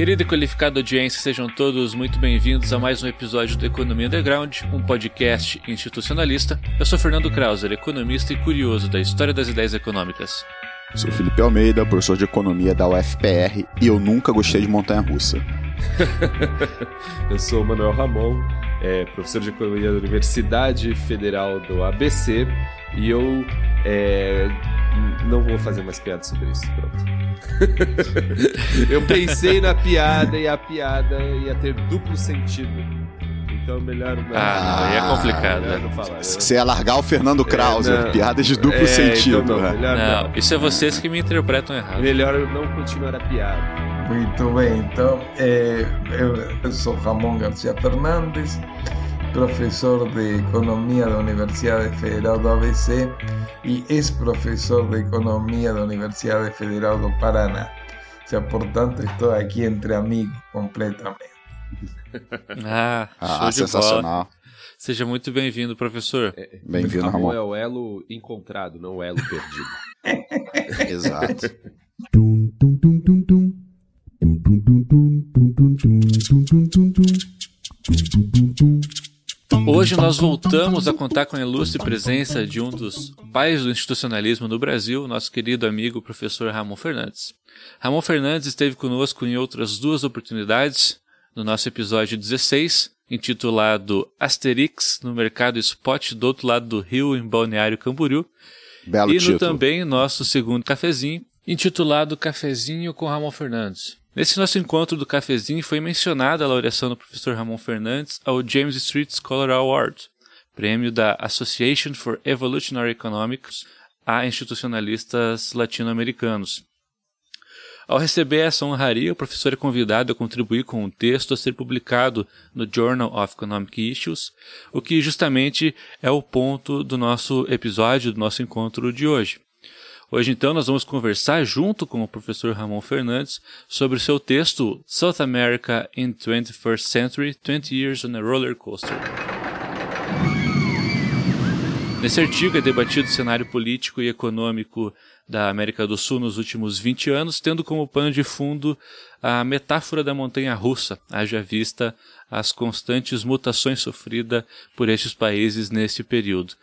Querida e qualificada audiência, sejam todos muito bem-vindos a mais um episódio do Economia Underground, um podcast institucionalista. Eu sou Fernando Krauser, economista e curioso da história das ideias econômicas. Sou Felipe Almeida, professor de economia da UFPR e eu nunca gostei de montanha-russa. eu sou Manuel Ramon, é, professor de economia da Universidade Federal do ABC e eu é, não vou fazer mais piadas sobre isso. Pronto. eu pensei na piada e a piada ia ter duplo sentido. Então melhor não. Ah, não, é complicado. Né? Não falar, Você ia largar o Fernando Krauser, é, piadas de duplo é, sentido. Então não, melhor não, não, isso é vocês que me interpretam errado. Melhor não continuar a piada. Muito bem, então é, eu, eu sou Ramon Garcia Fernandes, professor de Economia da Universidade Federal do ABC y es profesor de Economía de la Universidad Federal do Paraná. O sea, por tanto, estou aqui entre amigos completamente. Ah, ah sensacional. Seja muito bem-vindo, professor. É, é bem-vindo, Ramon. é o elo encontrado, não o elo perdido. Exato. Hoje nós voltamos a contar com a ilustre presença de um dos pais do institucionalismo no Brasil, nosso querido amigo professor Ramon Fernandes. Ramon Fernandes esteve conosco em outras duas oportunidades, no nosso episódio 16, intitulado Asterix no mercado spot do outro lado do rio, em Balneário Camboriú, Belo e no título. também nosso segundo cafezinho, intitulado Cafezinho com Ramon Fernandes. Nesse nosso encontro do cafezinho foi mencionada a laureação do professor Ramon Fernandes ao James Street Scholar Award, prêmio da Association for Evolutionary Economics a institucionalistas latino-americanos. Ao receber essa honraria, o professor é convidado a contribuir com um texto a ser publicado no Journal of Economic Issues, o que justamente é o ponto do nosso episódio, do nosso encontro de hoje. Hoje, então, nós vamos conversar junto com o professor Ramon Fernandes sobre o seu texto South America in 21st Century 20 Years on a Roller Coaster. Nesse artigo é debatido o cenário político e econômico da América do Sul nos últimos 20 anos, tendo como pano de fundo a metáfora da montanha russa, haja vista as constantes mutações sofridas por estes países nesse período.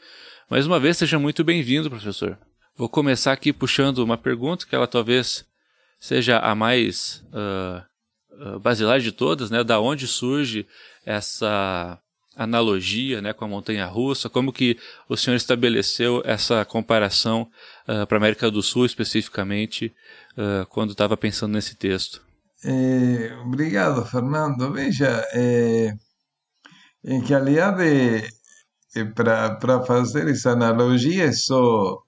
Mais uma vez, seja muito bem-vindo, professor. Vou começar aqui puxando uma pergunta que ela talvez seja a mais uh, basilar de todas, né? Da onde surge essa analogia, né, com a montanha russa? Como que o senhor estabeleceu essa comparação uh, para a América do Sul especificamente quando estava pensando nesse texto? Eh, obrigado, Fernando. Veja, eh, em realidade, eh, para fazer essa analogia, é só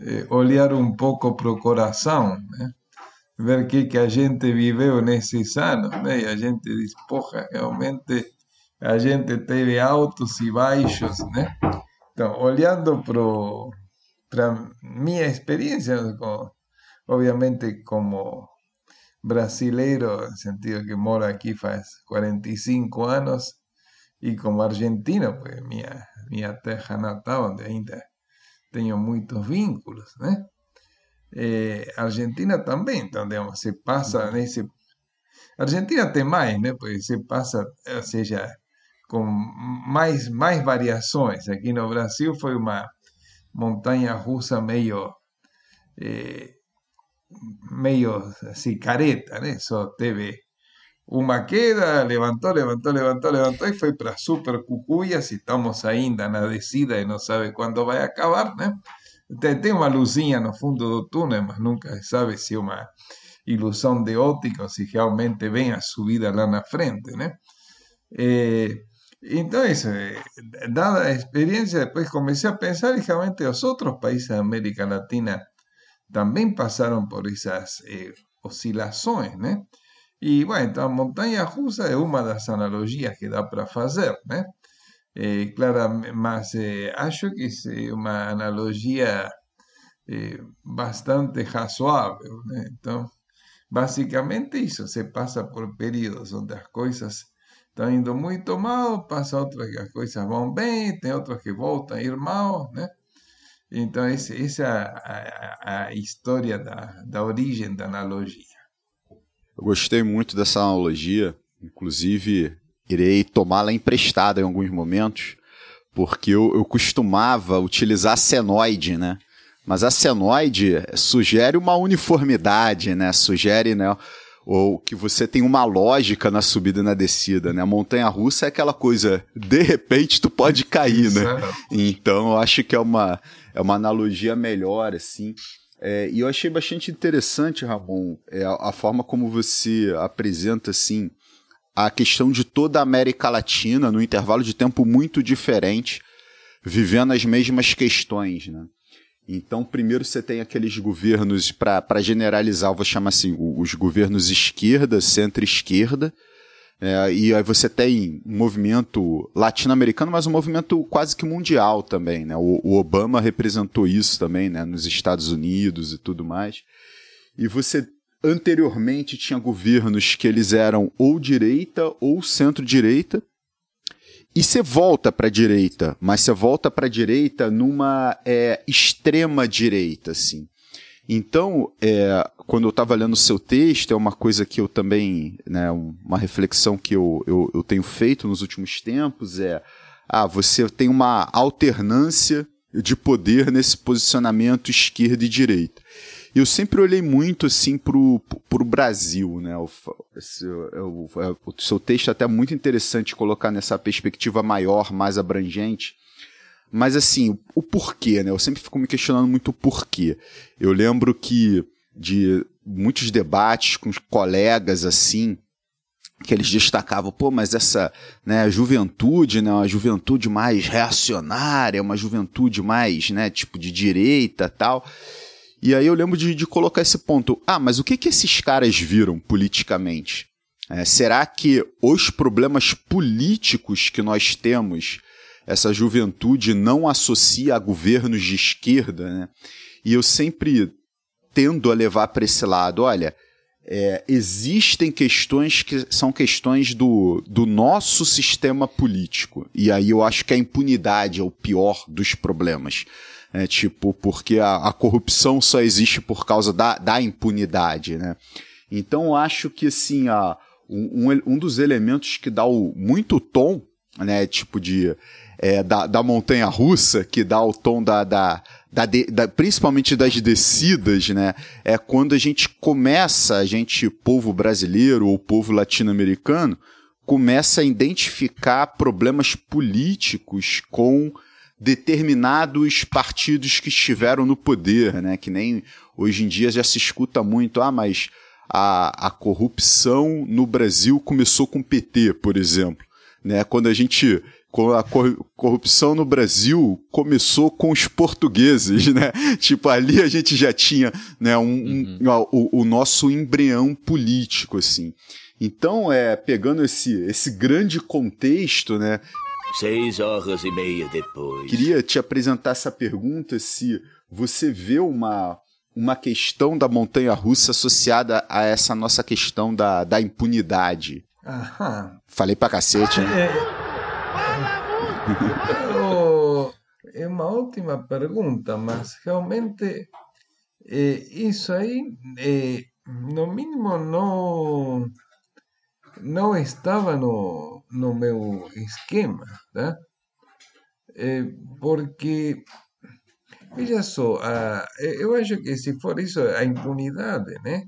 eh, olhar um pouco para né? ver o que, que a gente viveu nesses anos, né? e a gente diz, porra, realmente a gente teve altos e baixos, né? Então, olhando para minha experiência, obviamente como brasileiro, no sentido que moro aqui faz 45 anos, e como argentino, pues minha, minha terra natal, onde ainda tenho muitos vínculos, né? É, Argentina também, então, digamos, se passa nesse... Argentina tem mais, né? Porque se passa, ou seja, com mais, mais variações. Aqui no Brasil foi uma montanha russa meio... É, meio assim, careta, né? Só teve uma queda, levantou, levantou, levantou, levantou e foi para Super Cucuyas e estamos ainda na descida e não sabe quando vai acabar, né? Tem, uma luzinha no fundo do túnel, mas nunca sabe se é uma ilusão de ótica ou se realmente vem a subida lá na frente, né? Eh, dada a experiência, depois comecei a pensar e realmente os outros países da América Latina também passaram por essas eh, oscilações? E, bueno, então, a montanha russa é uma das analogias que dá para fazer, né? É, claro, mas é, acho que é uma analogia é, bastante razoável, né? Então, basicamente isso, se passa por períodos onde as coisas estão indo muito mal, passa outras que as coisas vão bem, tem outras que voltam a ir mal, né? Então, essa é a, a, a história da, da origem da analogia. Eu gostei muito dessa analogia, inclusive irei tomá-la emprestada em alguns momentos, porque eu, eu costumava utilizar senoide, né? Mas a senoide sugere uma uniformidade, né? Sugere, né? Ou que você tem uma lógica na subida e na descida, né? A montanha russa é aquela coisa, de repente tu pode cair, né? Então eu acho que é uma, é uma analogia melhor, assim. É, e eu achei bastante interessante, Ramon, é, a, a, forma como você apresenta, assim, a questão de toda a América Latina, num intervalo de tempo muito diferente, vivendo as mesmas questões, né? Então, primeiro você tem aqueles governos, para generalizar, eu vou chamar assim, os governos esquerda, centro-esquerda, é, e aí você tem um movimento latino-americano, mas um movimento quase que mundial também, né? O, o, Obama representou isso também, né? Nos Estados Unidos e tudo mais. E você anteriormente tinha governos que eles eram ou direita ou centro-direita, e você volta para a direita, mas você volta para a direita numa é, extrema direita, assim. Então, é, quando eu estava lendo o seu texto, é uma coisa que eu também, né, uma reflexão que eu, eu, eu tenho feito nos últimos tempos é, ah, você tem uma alternância de poder nesse posicionamento esquerda e direita eu sempre olhei muito assim pro, pro Brasil, né? O, esse, o, o seu texto é até muito interessante colocar nessa perspectiva maior, mais abrangente. Mas assim, o porquê, né? Eu sempre fico me questionando muito o porquê. Eu lembro que de muitos debates com colegas assim, que eles destacavam, pô, mas essa né, juventude, né, uma juventude mais reacionária, uma juventude mais, né, tipo de direita tal. E aí eu lembro de, de colocar esse ponto. Ah, mas o que, que esses caras viram politicamente? É, será que os problemas políticos que nós temos, essa juventude não associa a governos de esquerda, né? E eu sempre tendo a levar para esse lado, olha, é, existem questões que são questões do, do nosso sistema político. E aí eu acho que a impunidade é o pior dos problemas. É, tipo, porque a, a, corrupção só existe por causa da, da impunidade, né? Então, eu acho que, assim, a, um, um dos elementos que dá o, muito tom, né, tipo de... É, da, da montanha russa, que dá o tom da, da, da, de, da, principalmente das descidas, né? É quando a gente começa, a gente, povo brasileiro ou povo latino-americano, começa a identificar problemas políticos com determinados partidos que estiveram no poder, né? Que nem hoje em dia já se escuta muito, ah, mas a, a corrupção no Brasil começou com o PT, por exemplo. Né? Quando a gente a corrupção no Brasil começou com os portugueses, né? Tipo, ali a gente já tinha né, um, uhum. um, o, o, nosso embrião político, assim. Então, é, pegando esse, esse grande contexto, né? Seis horas e meia depois. Queria te apresentar essa pergunta se você vê uma, uma questão da montanha russa associada a essa nossa questão da, da impunidade. Aham. Falei pra cacete, hein? É, é uma ótima pergunta, mas realmente é, isso aí, é, no mínimo, não não estava no, no meu esquema, tá? É, porque, veja só, a, eu acho que se for isso, a impunidade, né?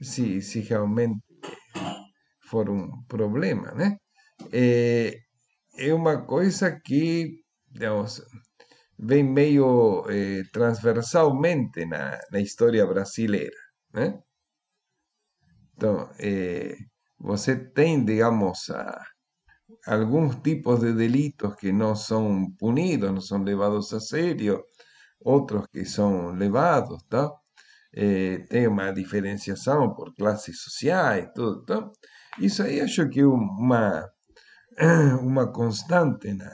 Se, se realmente for um problema, né? É, é uma coisa que, digamos, vem meio eh, transversalmente na, na história brasileira, né? Então, eh, você tem, digamos, a, alguns tipos de delitos que não são punidos, não são levados a sério, outros que são levados, tá? Eh, tem uma diferenciação por classes sociais, tudo, tá? Isso aí acho que é uma, uma constante na,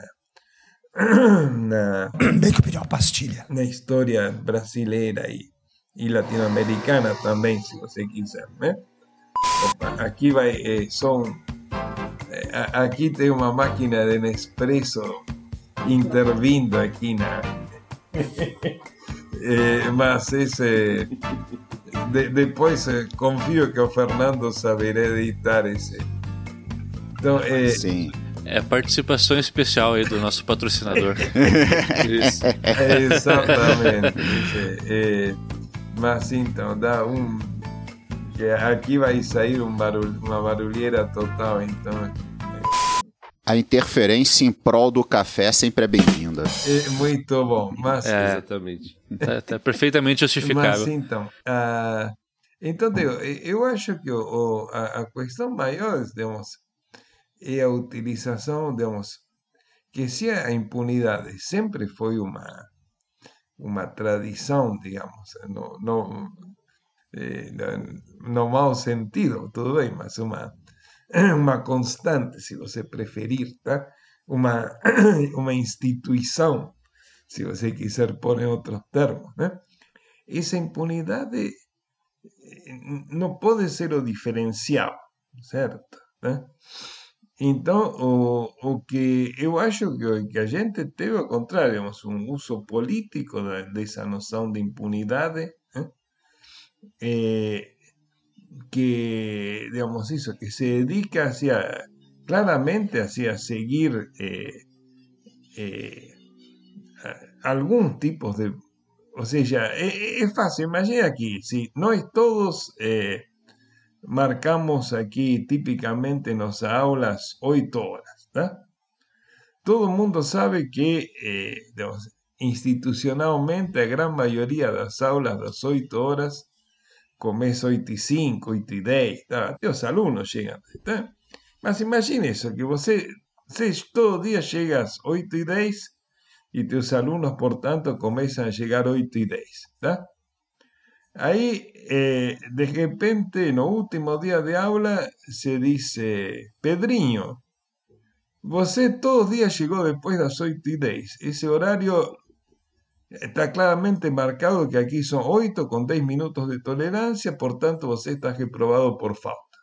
na, Bem que eu pedi uma pastilha. na história brasileira e, e latino-americana também, se você quiser, né? Aqui vai, eh, son. Eh, aquí tengo una máquina de Nespresso intervindo aqui na. eh, mas esse de, depois eh, confio que o Fernando saberá editar esse. Então, é, Sim. É participação especial aí do nosso patrocinador. Isso. é exatamente. é, mas então, dá um. Que aqui vai sair um barulho, uma barulheira total, então. A interferência em prol do café sempre é bem-vinda. É muito bom. Mas, É. Exatamente. tá, tá perfeitamente mas justificável. então. ah, então, digo, eu acho que o, o- a, a questão maior, digamos, é a utilização, digamos, que se a impunidade sempre foi uma, uma tradição, digamos, no, no, eh, no, no mau sentido, tudo bem, mas uma, uma constante, se você preferir, tá? uma, uma instituição, se você quiser pôr em outros termos, né? essa impunidade eh, não pode ser o diferencial, certo? Né? Então, o, o que eu acho que, que a gente teve, ao contrário, um uso político dessa noção de impunidade, né? Eh, que, digamos isso, que se dedica hacia, claramente hacia seguir eh, eh, a- alguns tipos de... Ou seja, é, é fácil, imagina aqui, se nós todos eh, marcamos aqui tipicamente nas aulas oito horas, tá? Todo mundo sabe que, eh, digamos, institucionalmente, a gran maioria das aulas das oito horas começa 8 e 5, 8 e 10, tá? os alunos. Tá? Mas imagine isso, que você, você todo dia chega às 8 e 10 e teus alunos, portanto, começam a chegar 8 e 10. Tá? Aí, eh, de repente, no último dia de aula, se dice, Pedrinho, você todos os dias chegou depois das 8 e 10. Esse horário Está claramente marcado que aquí son 8 con 10 minutos de tolerancia, por tanto, você está reprobado por falta.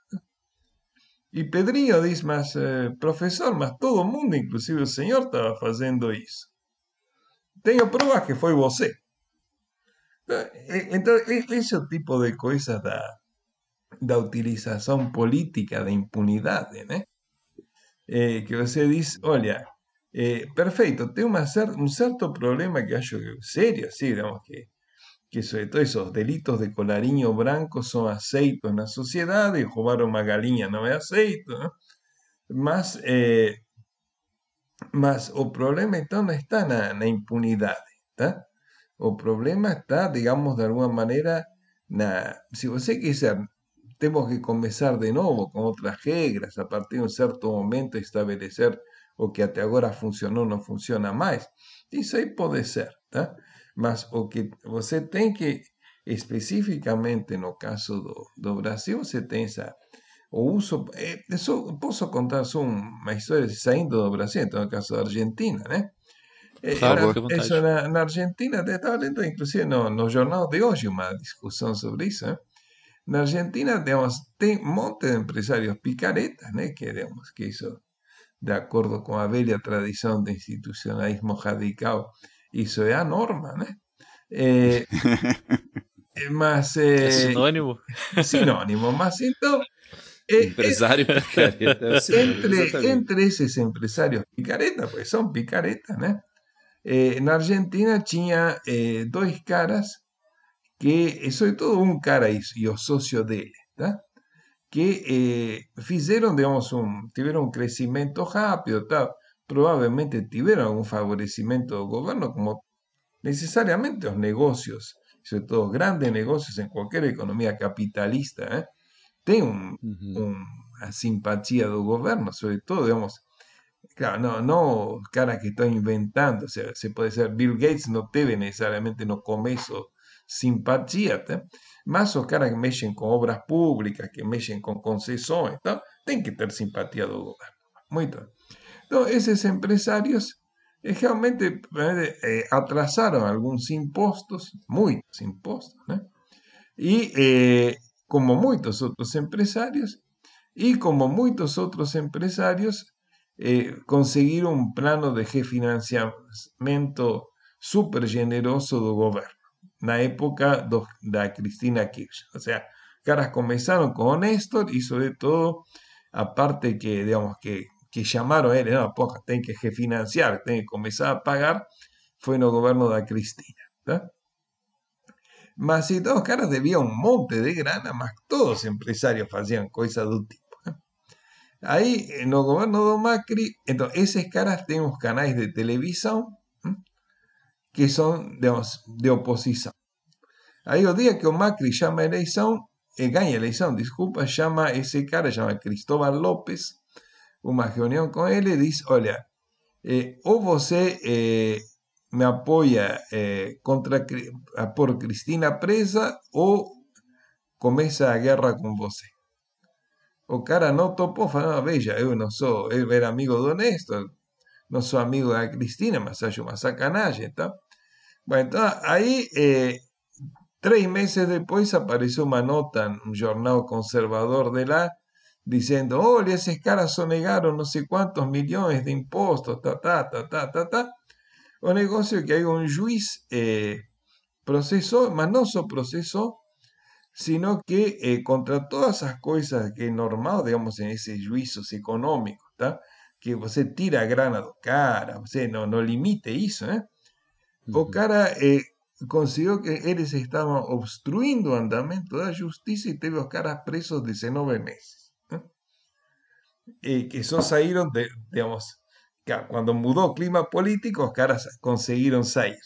E Pedrinho diz, mas, eh, professor, mas todo mundo, inclusive o senhor, estava fazendo isso. Tenho provas que foi você. Eh, Então, e- esse é o tipo de coisa da, da utilização política da impunidade, né? Eh, que você diz, olha, eh, perfeito, tem uma cer um certo problema que que sério, sí, digamos que, que sobre todo esos delitos de colarinho branco son aceitos na sociedade, roubar uma galinha não é aceito, né? mas, eh, mas o problema então não está na, na impunidade, tá? O problema está, digamos, de alguma maneira, na, se você quiser, temos que começar de novo com outras regras, a partir de um certo momento estabelecer o que até agora funcionou não funciona mais. Isso aí pode ser, tá? Mas o que você tem que, especificamente no caso do, do Brasil, você tem essa, o uso. isso, posso contar só uma história saindo do Brasil, então no caso da Argentina, né? Eh, Claro, vontade. isso na, na Argentina, estava lendo inclusive no, no jornal de hoje uma discussão sobre isso, né? Na Argentina, digamos, tem um monte de empresários picaretas, né? Que, digamos, que isso de acordo com a velha tradição de institucionalismo radical, isso é a norma, né? Eh, eh, mas É eh, sinônimo? sinônimo, mas então eh, Empresário picareta. é entre, entre esses empresários picaretas, pois são picaretas, né? Eh, na Argentina tinha eh, dois caras que, sobretudo um cara e o sócio dele, tá? Que eh, fizeram, digamos, um, tiveram um crescimento rápido, tá? provavelmente tiveram algum favorecimento do governo, como necessariamente os negócios, sobretudo os grandes negócios em qualquer economia capitalista, né? tem um, Uhum. um, a simpatia do governo, sobre todo, digamos, claro, no, no os caras que estão inventando, o sea, se pode ser, Bill Gates não teve necessariamente no começo simpatia, tá? Mas os caras que mexem com obras públicas, que mexem com concessões, tá? tem que ter simpatia do governo. Muito bem. Então, esses empresários eh, realmente eh, atrasaram alguns impostos, muitos eh, como muitos outros empresários, e como muitos outros empresários, eh, conseguiram um plano de refinanciamento super generoso do governo. Na época do, da Cristina Kirchner. O sea, caras comenzaron con Néstor y sobre todo, aparte que, digamos, que, que llamaron a él, no, porra, tem que refinanciar, tem que comenzar a pagar, fue en el gobierno de Cristina. ¿tá? Mas si todos caras debía un monte de grana, más todos empresarios hacían cosas del tipo. ¿eh? Ahí, en el gobierno de Macri, entonces, esos caras tenemos canales de televisión ¿eh? que son, digamos, de oposición. Ahí el día que o Macri llama a eleição, eh, ganha a eleição, desculpa, chama esse cara, chama Cristóbal López, uma reunião com ele e diz, olha, eh, ou você eh, me apoia eh, contra, por Cristina presa ou começa a guerra com você. O cara não topou, falou, veja, eu não sou, eu era amigo do Néstor, não sou amigo da Cristina, mas acho uma sacanagem, tá? Bom, então, aí... Tres meses después apareció una nota en un jornal conservador de la diciendo, oh, esos caras sonegaron no sé cuántos millones de impuestos, ta, ta, ta, ta, ta, ta. Un negocio que hay un juiz eh, procesó, mas no solo procesó, sino que eh, contra todas esas cosas que es normal, digamos, en ese juicios económicos, ¿tá? que você tira grana do cara, você no, no limite eso, ¿eh? O cara eh, consiguió que eles estaban obstruyendo el andamento la justicia y teve los caras presos 19 meses. Y que eso salieron, de, digamos, cuando mudó el clima político, los caras consiguieron salir.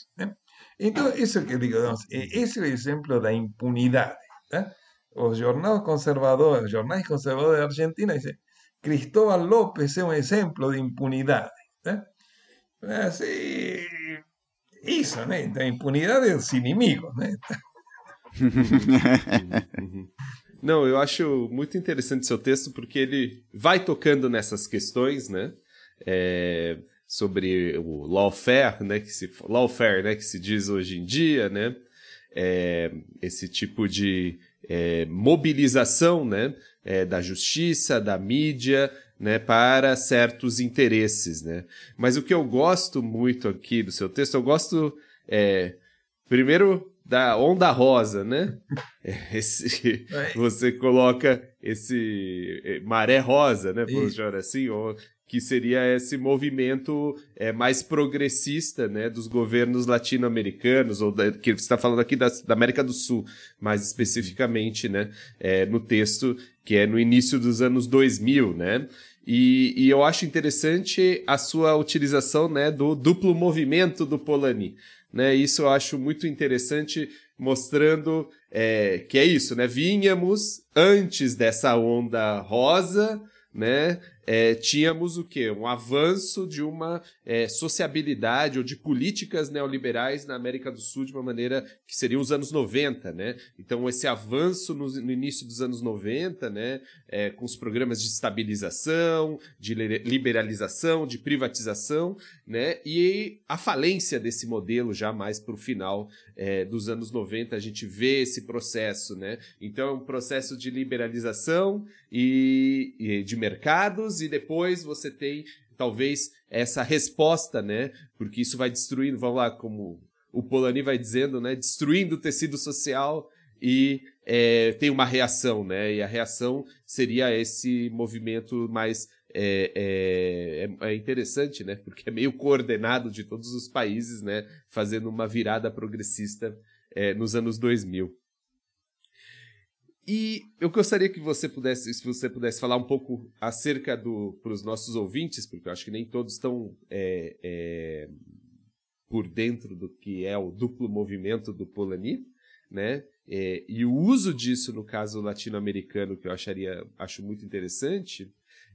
Entonces, eso que digo, digamos, ese es el ejemplo de impunidad. Los jornales conservadores, los jornales conservadores de Argentina dicen, Cristóbal López es un ejemplo de impunidad. Así, isso, né? Então, impunidade dos inimigos, né? Não, eu acho muito interessante seu texto porque ele vai tocando nessas questões, né? É, sobre o lawfare, né? Que se lawfare, né? Que se diz hoje em dia, né? É, esse tipo de é, mobilização, né? É, da justiça, da mídia, né, para certos interesses, né? Mas o que eu gosto muito aqui do seu texto, eu gosto, é, primeiro da onda rosa, né? Esse, você coloca esse é, maré rosa, né? Por chamar assim, ou que seria esse movimento é, mais progressista né, dos governos latino-americanos, ou da, que você está falando aqui da, da, América do Sul, mais especificamente né, é, no texto, que é no início dos anos 2000, né? E, e, eu acho interessante a sua utilização né, do duplo movimento do Polanyi. Né? Isso eu acho muito interessante, mostrando é, que é isso, né? Vínhamos antes dessa onda rosa, né? É, tínhamos o quê? Um avanço de uma é, sociabilidade ou de políticas neoliberais na América do Sul de uma maneira que seriam os anos 90, né? Então, esse avanço no, no início dos anos 90, né? É, com os programas de estabilização, de liberalização, de privatização, né? E a falência desse modelo já mais para o final é, dos anos 90, a gente vê esse processo, né? Então, é um processo de liberalização e, e de mercados e depois você tem talvez essa resposta, né? Porque isso vai destruindo, vamos lá, como o Polanyi vai dizendo, né? Destruindo o tecido social e é, tem uma reação, né? E a reação seria esse movimento mais é, é, é, interessante, né? Porque é meio coordenado de todos os países, né? Fazendo uma virada progressista é, nos anos 2000. E eu gostaria que você pudesse, se você pudesse falar um pouco acerca do para os nossos ouvintes, porque eu acho que nem todos estão é, é, por dentro do que é o duplo movimento do Polanyi, né? É, e o uso disso no caso latino-americano que eu acharia acho muito interessante.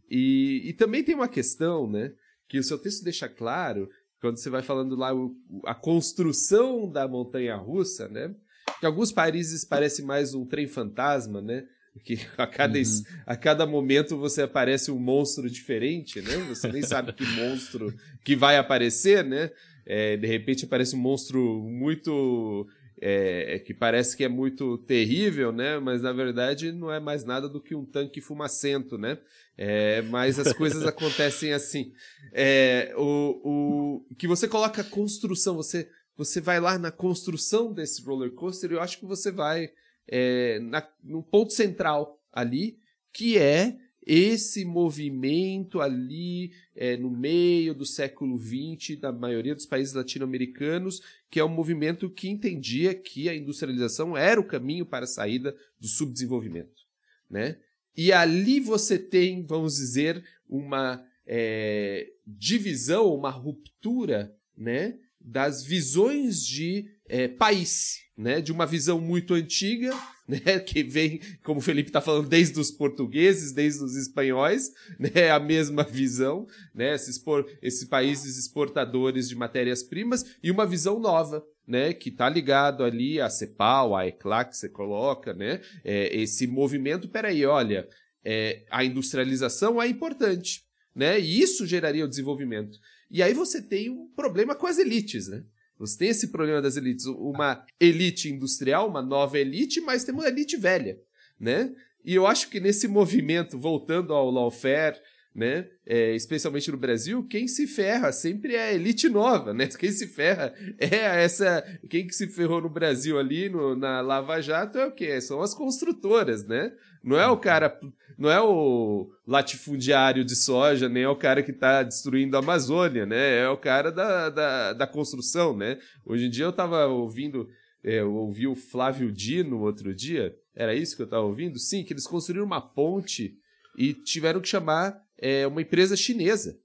E, e também tem uma questão, né? Que o seu texto deixa claro quando você vai falando lá o, a construção da montanha russa, né? Que alguns países parece mais um trem fantasma, né? Que a cada, uhum. a cada momento você aparece um monstro diferente, né? Você nem sabe que monstro que vai aparecer, né? É, de repente aparece um monstro muito. É, que parece que é muito terrível, né? Mas na verdade não é mais nada do que um tanque fumacento, né? É, mas as coisas acontecem assim. É, o, o que você coloca construção, você você vai lá na construção desse roller coaster, eu acho que você vai é, na, no ponto central ali, que é esse movimento ali é, no meio do século XX, da maioria dos países latino-americanos, que é um movimento que entendia que a industrialização era o caminho para a saída do subdesenvolvimento. Né? E ali você tem, vamos dizer, uma é, divisão, uma ruptura né, das visões de é, país, né, de uma visão muito antiga, né, que vem, como o Felipe está falando, desde os portugueses, desde os espanhóis, né, a mesma visão, né, esses, por, esses países exportadores de matérias-primas, e uma visão nova, né, que está ligado ali à CEPAL, à ECLA que você coloca, né, é, esse movimento, peraí, olha, é, a industrialização é importante, né, e isso geraria o desenvolvimento. E aí você tem um problema com as elites, né? Você tem esse problema das elites, uma elite industrial, uma nova elite, mas tem uma elite velha, né? E eu acho que nesse movimento, voltando ao lawfare, né, é, especialmente no Brasil, quem se ferra sempre é a elite nova, né? Quem se ferra é essa, quem que se ferrou no Brasil ali no, na Lava Jato é o quê? São as construtoras, né? Não é o cara não é o latifundiário de soja, nem é o cara que está destruindo a Amazônia, né? É o cara da, da, da construção, né? Hoje em dia eu estava ouvindo, é, eu ouvi o Flávio Dino outro dia, era isso que eu estava ouvindo? Sim, que eles construíram uma ponte e tiveram que chamar é, uma empresa chinesa,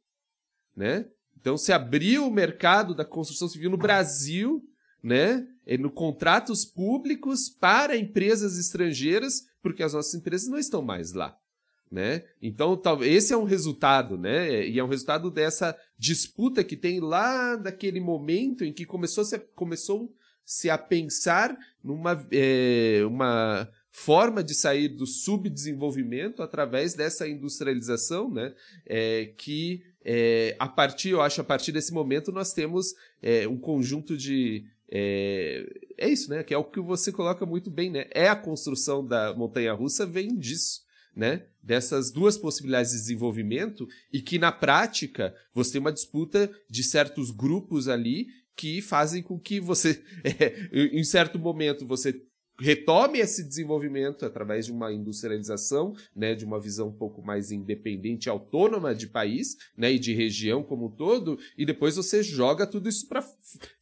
né? Então se abriu o mercado da construção civil no Brasil, né? No contratos públicos para empresas estrangeiras, porque as nossas empresas não estão mais lá né? Então, esse é um resultado, né? E é um resultado dessa disputa que tem lá daquele momento em que começou -se a, começou se a pensar numa é, uma forma de sair do subdesenvolvimento através dessa industrialização, né? É, que é, a partir, eu acho, a partir desse momento nós temos é, um conjunto de é, é isso, né? Que é o que você coloca muito bem, né? É a construção da montanha-russa vem disso né, dessas duas possibilidades de desenvolvimento e que na prática você tem uma disputa de certos grupos ali que fazem com que você, é, em certo momento, você retome esse desenvolvimento através de uma industrialização, né, de uma visão um pouco mais independente, autônoma de país, né, e de região como um todo, e depois você joga tudo isso para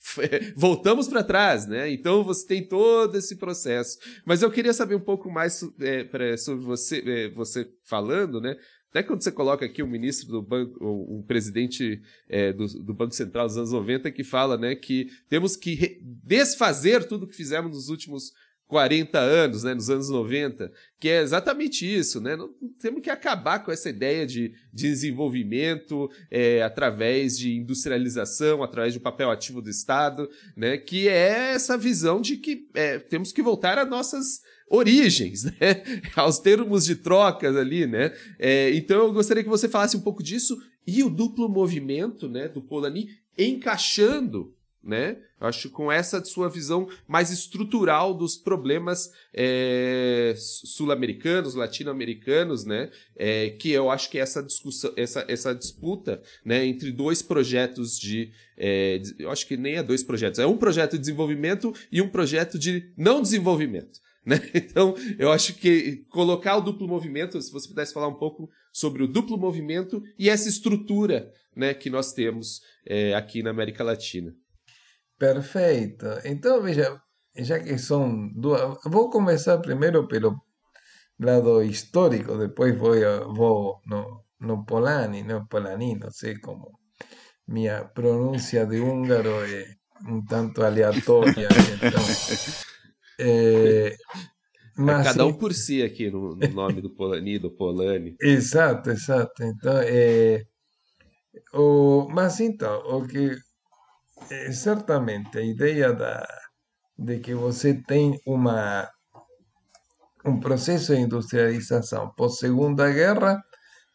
voltamos para trás, né? Então você tem todo esse processo. Mas eu queria saber um pouco mais é, pra, sobre você, é, você falando, né? Até quando você coloca aqui o ministro do banco, o, o presidente é, do, do, Banco Central dos anos 90, que fala né, que temos que desfazer tudo que fizemos nos últimos 40 anos, né, nos anos 90, que é exatamente isso, né? Não, temos que acabar com essa ideia de, de desenvolvimento é, através de industrialização, através do papel ativo do Estado, né? Que é essa visão de que é, temos que voltar às nossas origens, né? Aos termos de trocas ali, né? É, então eu gostaria que você falasse um pouco disso e o duplo movimento, né, do Polanyi encaixando né? Acho com essa sua visão mais estrutural dos problemas é, sul-americanos, latino-americanos, né? É, que eu acho que essa discussão, essa, essa disputa, né, entre dois projetos de, é, eu acho que nem é dois projetos, é um projeto de desenvolvimento e um projeto de não desenvolvimento. Né? Então, eu acho que colocar o duplo movimento, se você pudesse falar um pouco sobre o duplo movimento e essa estrutura né, que nós temos é, aqui na América Latina. Perfeito. Então, veja, ya que son duas, vou começar primeiro pelo lado histórico, depois vou, vou no, no Polani, no Polani, não sei como. Minha pronúncia de húngaro é um tanto aleatória. Então, é, mas, é cada um por si aqui no, no nome do Polani, do Polani. Exato, exato. Então, é, o, mas então, o que é, certamente a ideia da, de que você tem uma, um processo de industrialização pós-segunda guerra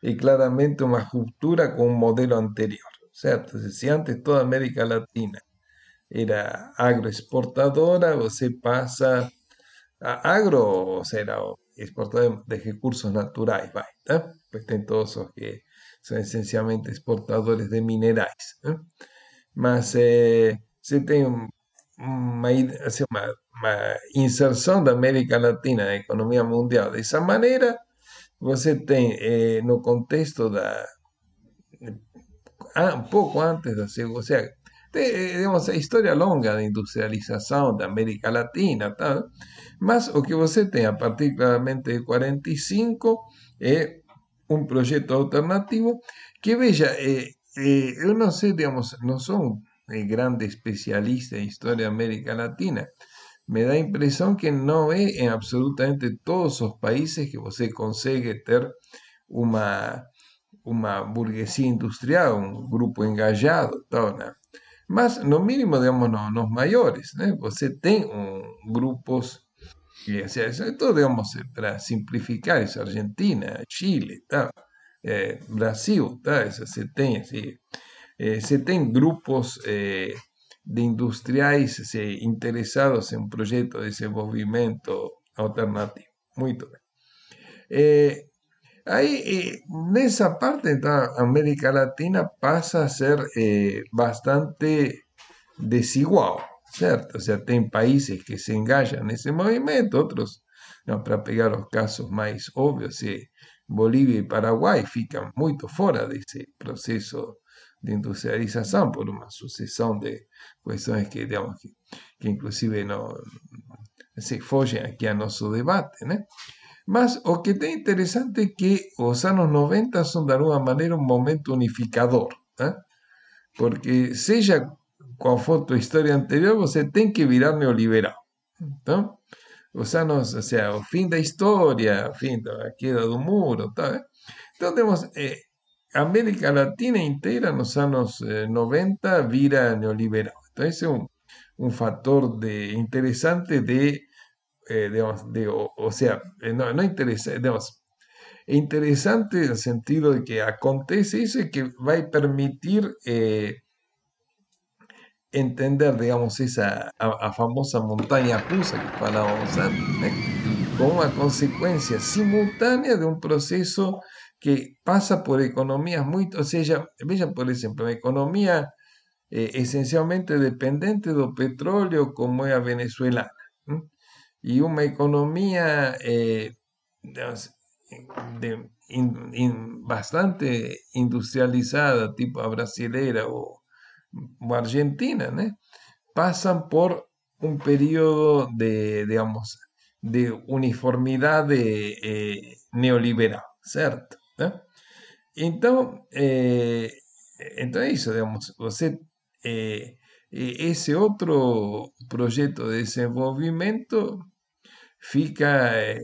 é claramente uma ruptura com o modelo anterior, certo? Se antes toda a América Latina era agroexportadora, você passa a agro, ou seja, exportador de recursos naturais, vai, tá? Pues tem todos os que são essencialmente exportadores de minerais. Mas você tem uma, assim, uma, uma inserção da América Latina na economia mundial dessa maneira, você tem eh, no contexto da ah, um pouco antes da segunda, seja, tem, digamos, a história longa da industrialização da América Latina, tá? mas o que você tem a partir claramente de 45 é um projeto alternativo que, veja, eh, eh, eu não sei, digamos, não sou um eh, grande especialista em história da América Latina, me dá a impressão que não é em absolutamente todos os países que você consegue ter uma, uma burguesia industrial, um grupo engajado, tal, né? Mas, no mínimo, digamos, no, nos maiores, né? Você tem um, grupos, que, o sea, todo, digamos, para simplificar, isso, Argentina, Chile, tal, eh, Brasil, isso, você tem, assim, eh, você tem grupos... Eh, de industriais interessados en un proyecto de desenvolvimento alternativo. Muy bien. Eh, ahí, eh, esa parte, de América Latina pasa a ser eh, bastante desigual, ¿cierto? O sea, hay países que se engañan en ese movimiento, otros, para pegar los casos más obvios, y Paraguay fican muy fuera de ese proceso de industrialización por una sucesión de cuestiones que, digamos, que, que inclusive no se follen aquí a nuestro debate, ¿no? Mas o que é interesante é que os anos 90 son de alguna manera un momento unificador, ¿eh? porque seja qual for a historia anterior, você tem que virar neoliberal. Então, os anos, o sea, o fim da história, o fim da queda do muro, tá? Então, temos, eh, América Latina inteira nos anos 90 eh, vira neoliberal. Entonces es un, un factor de, interesante de, eh, digamos, de o, o, sea, eh, no, no interesa, digamos, interesante en el sentido de que acontece eso y que va a permitir eh, entender, digamos, esa a, a famosa montaña rusa que falábamos antes, ¿eh? como una consecuencia simultánea de un proceso que pasa por economías muy, o sea, vean por ejemplo, una economía eh, esencialmente dependente del petróleo como es a venezolana y una economía eh, de, bastante industrializada, tipo a brasilera o, argentina, pasan por un periodo de, digamos, de uniformidad de, eh, neoliberal, ¿cierto? Entonces, eh, entonces digamos, você, eh, ese otro proyecto de desenvolvimento fica, eh,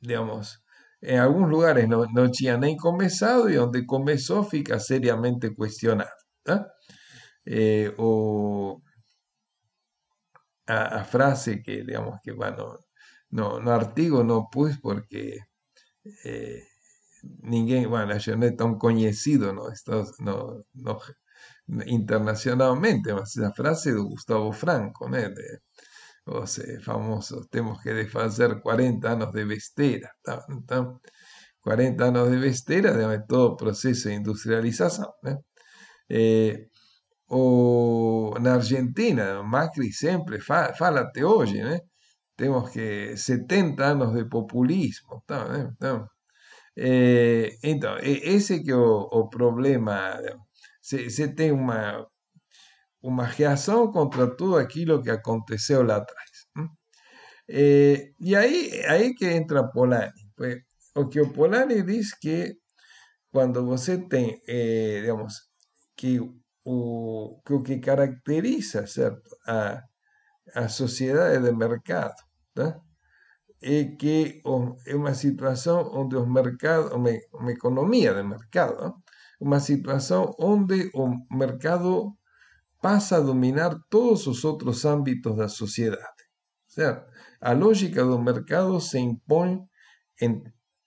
digamos, en algunos lugares no, no tinha nem começado y donde comenzó fica seriamente cuestionado. O a, frase que, digamos, que bueno, no, no artigo no puse porque ninguém, bueno, yo no es tan conocido, ¿no? no, no, internacionalmente, mas esa frase de Gustavo Franco, ¿no? De, o sea, famoso, tenemos que desfazer 40 años de bestera, 40 años de bestera, de todo proceso de industrialización, eh, o en Argentina, Macri siempre fa, falate hoy, tenemos que 70 años de populismo, ¿no? Eh, então, que é o, problema. Você tem uma, uma reação contra tudo aquilo que aconteceu lá atrás. Eh, e aí, aí que entra Polanyi. Pues, o que o Polanyi diz que quando você tem, eh, digamos, que o, o que caracteriza certo, a, a sociedade de mercado, tá? é que é uma situação onde os mercados, uma, uma economia de mercado, uma situação onde o mercado passa a dominar todos os outros âmbitos da sociedade. Certo? A lógica do mercado se impõe em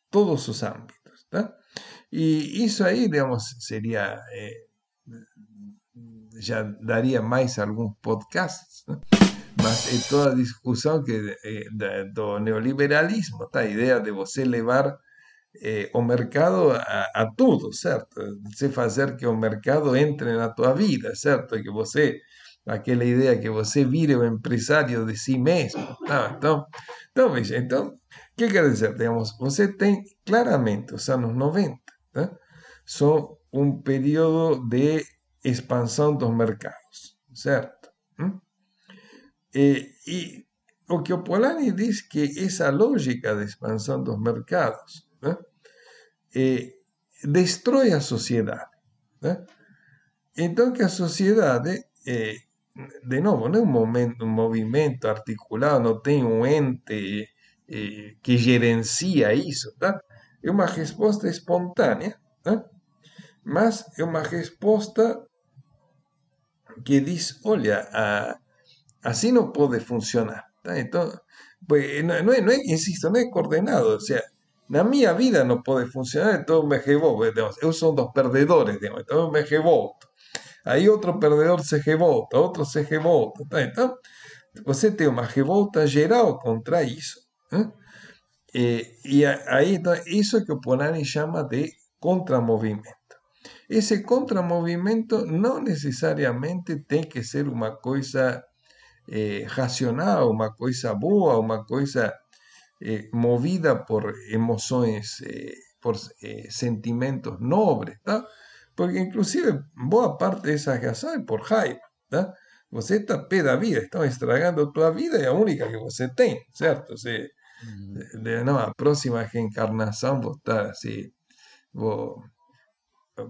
todos os âmbitos. Tá? E isso aí, digamos, seria. Eh, já daria mais alguns podcasts. Né? mas es toda discusión que eh, do neoliberalismo, esta idea de você levar eh, o mercado a, a tudo, certo? Você que o mercado entre na tua vida, certo? Que você aquela ideia que você vire o empresário de si mesmo. Tá? Então, então, veja, então? Digamos, você tem claramente os anos 90, tá? são um período de expansão dos mercados, certo? ¿Mm? Eh, e o que o Polanyi diz que essa lógica de expansão dos mercados né, eh, destrói a sociedade. Né? Então, que a sociedade, eh, de novo, não é um, momento, um movimento articulado, não tem um ente eh, que gerencia isso, tá? é uma resposta espontânea, tá? mas é uma resposta que diz, olha, a, assim não pode funcionar. Tá? Então, pues, não, não, é, não é, insisto, não é coordenado, ou seja, na minha vida não pode funcionar, então me revolto. Eu sou um dos perdedores, digamos, então me revolto. Aí outro perdedor se revolta, outro se revolta. Tá? Então, você tem uma revolta geral contra isso. Né? E, e aí, que o Polanyi de contramovimento. Esse contramovimento não necessariamente tem que ser uma coisa eh, racional, uma coisa boa, uma coisa eh, movida por emoções, eh, por eh, sentimentos nobres, tá? Porque inclusive boa parte dessa reação é por raiva, tá? Você está pé da vida, estão estragando a tua vida e a única que você tem, certo? Você, de, não, a próxima reencarnação vou estar assim, vou,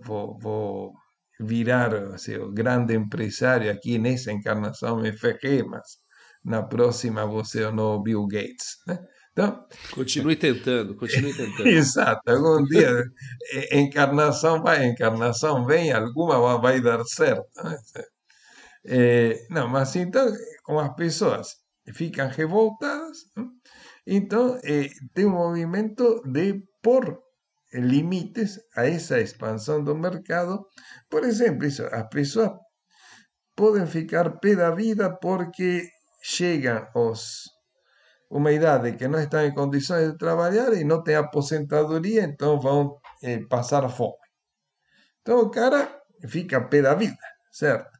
vou, vou virar assim, o grande empresário aqui nessa encarnação me ferrei, mas na próxima você é o novo Bill Gates, né? Então, continue tentando, continue tentando. Exato, algum dia encarnação vai, encarnação vem, alguma vai dar certo. Né? É, não, mas então, como as pessoas ficam revoltadas, então é, tem um movimento de por limites a essa expansão do mercado. Por exemplo, isso, as pessoas ficar pé da vida porque chegam os uma idade que não estão em condições de trabalhar e não têm aposentadoria, então vão eh, passar fome. Então o cara fica pé da vida, certo?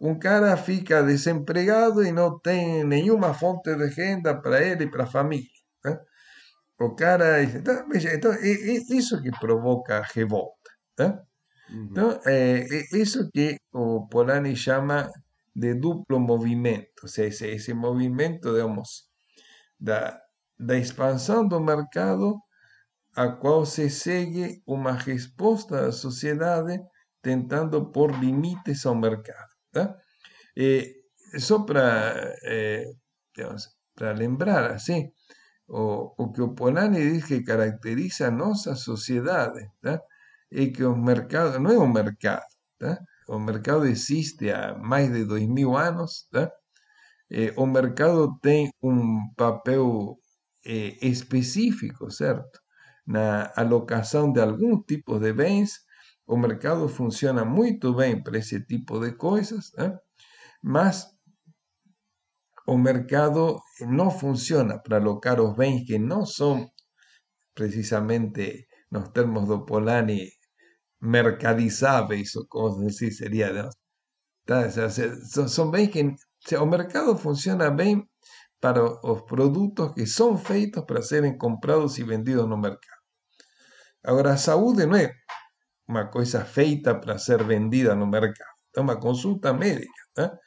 Um cara fica desempregado e não tem nenhuma fonte de renda para ele e para a família. O cara. Então, então, é, isso que provoca revolta. Tá? Uhum. Então, é, é, isso que o Polanyi chama de duplo movimento. Ou seja, esse, esse movimento, digamos, da, da expansão do mercado, a qual se segue uma resposta da sociedade tentando pôr limites ao mercado. Tá? E, só para é, lembrar, assim, o, o que o Polanyi que caracteriza a nossa sociedade, tá? é que o mercado não é um mercado, tá? o mercado existe há mais de dois mil anos, tá? Eh, o mercado tem um papel eh, específico, certo? Na alocação de alguns tipos de bens, o mercado funciona muito bem para esse tipo de coisas, né? mas o mercado não funciona para alocar os bens que não são precisamente nos termos do Polanyi mercadizáveis, ou como assim seria, não? Bens que o mercado funciona bem para os produtos que são feitos para serem comprados e vendidos no mercado. Agora, a saúde não é uma coisa feita para ser vendida no mercado, é uma consulta médica, tá?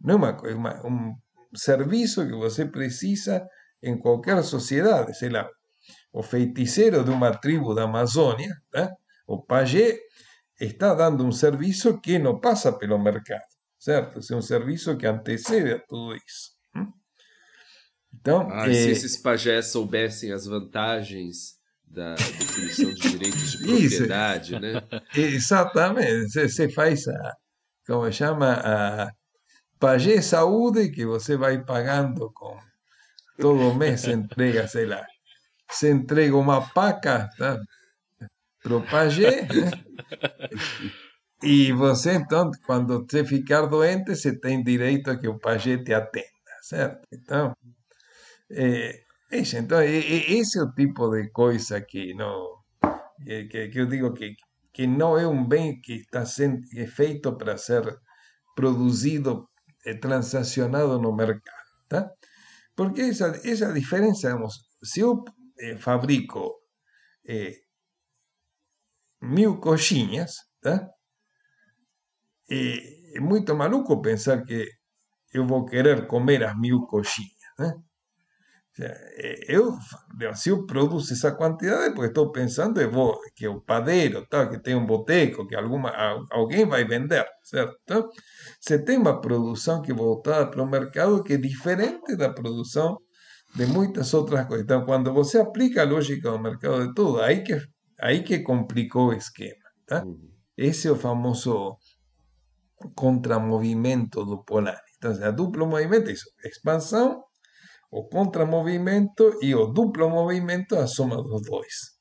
não é serviço que você precisa em qualquer sociedade, sei lá, o feiticeiro de uma tribo da Amazônia, tá? o pajé, está dando um serviço que não passa pelo mercado, certo? É um serviço que antecede a tudo isso. Então, ah, é... se esses pajés soubessem as vantagens da definição de direitos de propriedade, Isso. né? Exatamente. Você faz a, como chama, a Pagé Saúde, que você vai pagando com todo mês, entrega, sei lá, se entrega uma paca, tá? Pro Pagé, né? E você, então, quando você ficar doente, você tem direito a que o Pagé te atenda, certo? Então, é, então esse é o tipo de coisa que não que, que eu digo que, que não é um bem que está sendo é feito para ser produzido eh, transacionado no mercado. ¿tá? Porque esa, esa diferencia, digamos, se eu eh, fabrico eh, mil coxinhas, tá? é muito maluco pensar que eu vou querer comer as mil coxinhas, né? Eu, se eu produzo essa quantidade, porque estou pensando que o padeiro, tal, que tem um boteco, que alguma, alguém vai vender, certo? Então, você tem uma produção que é voltada para o mercado que é diferente da produção de muitas outras coisas. Então, quando você aplica a lógica do mercado de tudo, aí que, aí que complicou o esquema. Tá? Esse é o famoso contramovimento do Polanyi. Então, a duplo movimento é isso, expansão, o contramovimento e o duplo movimento, a soma dos dois.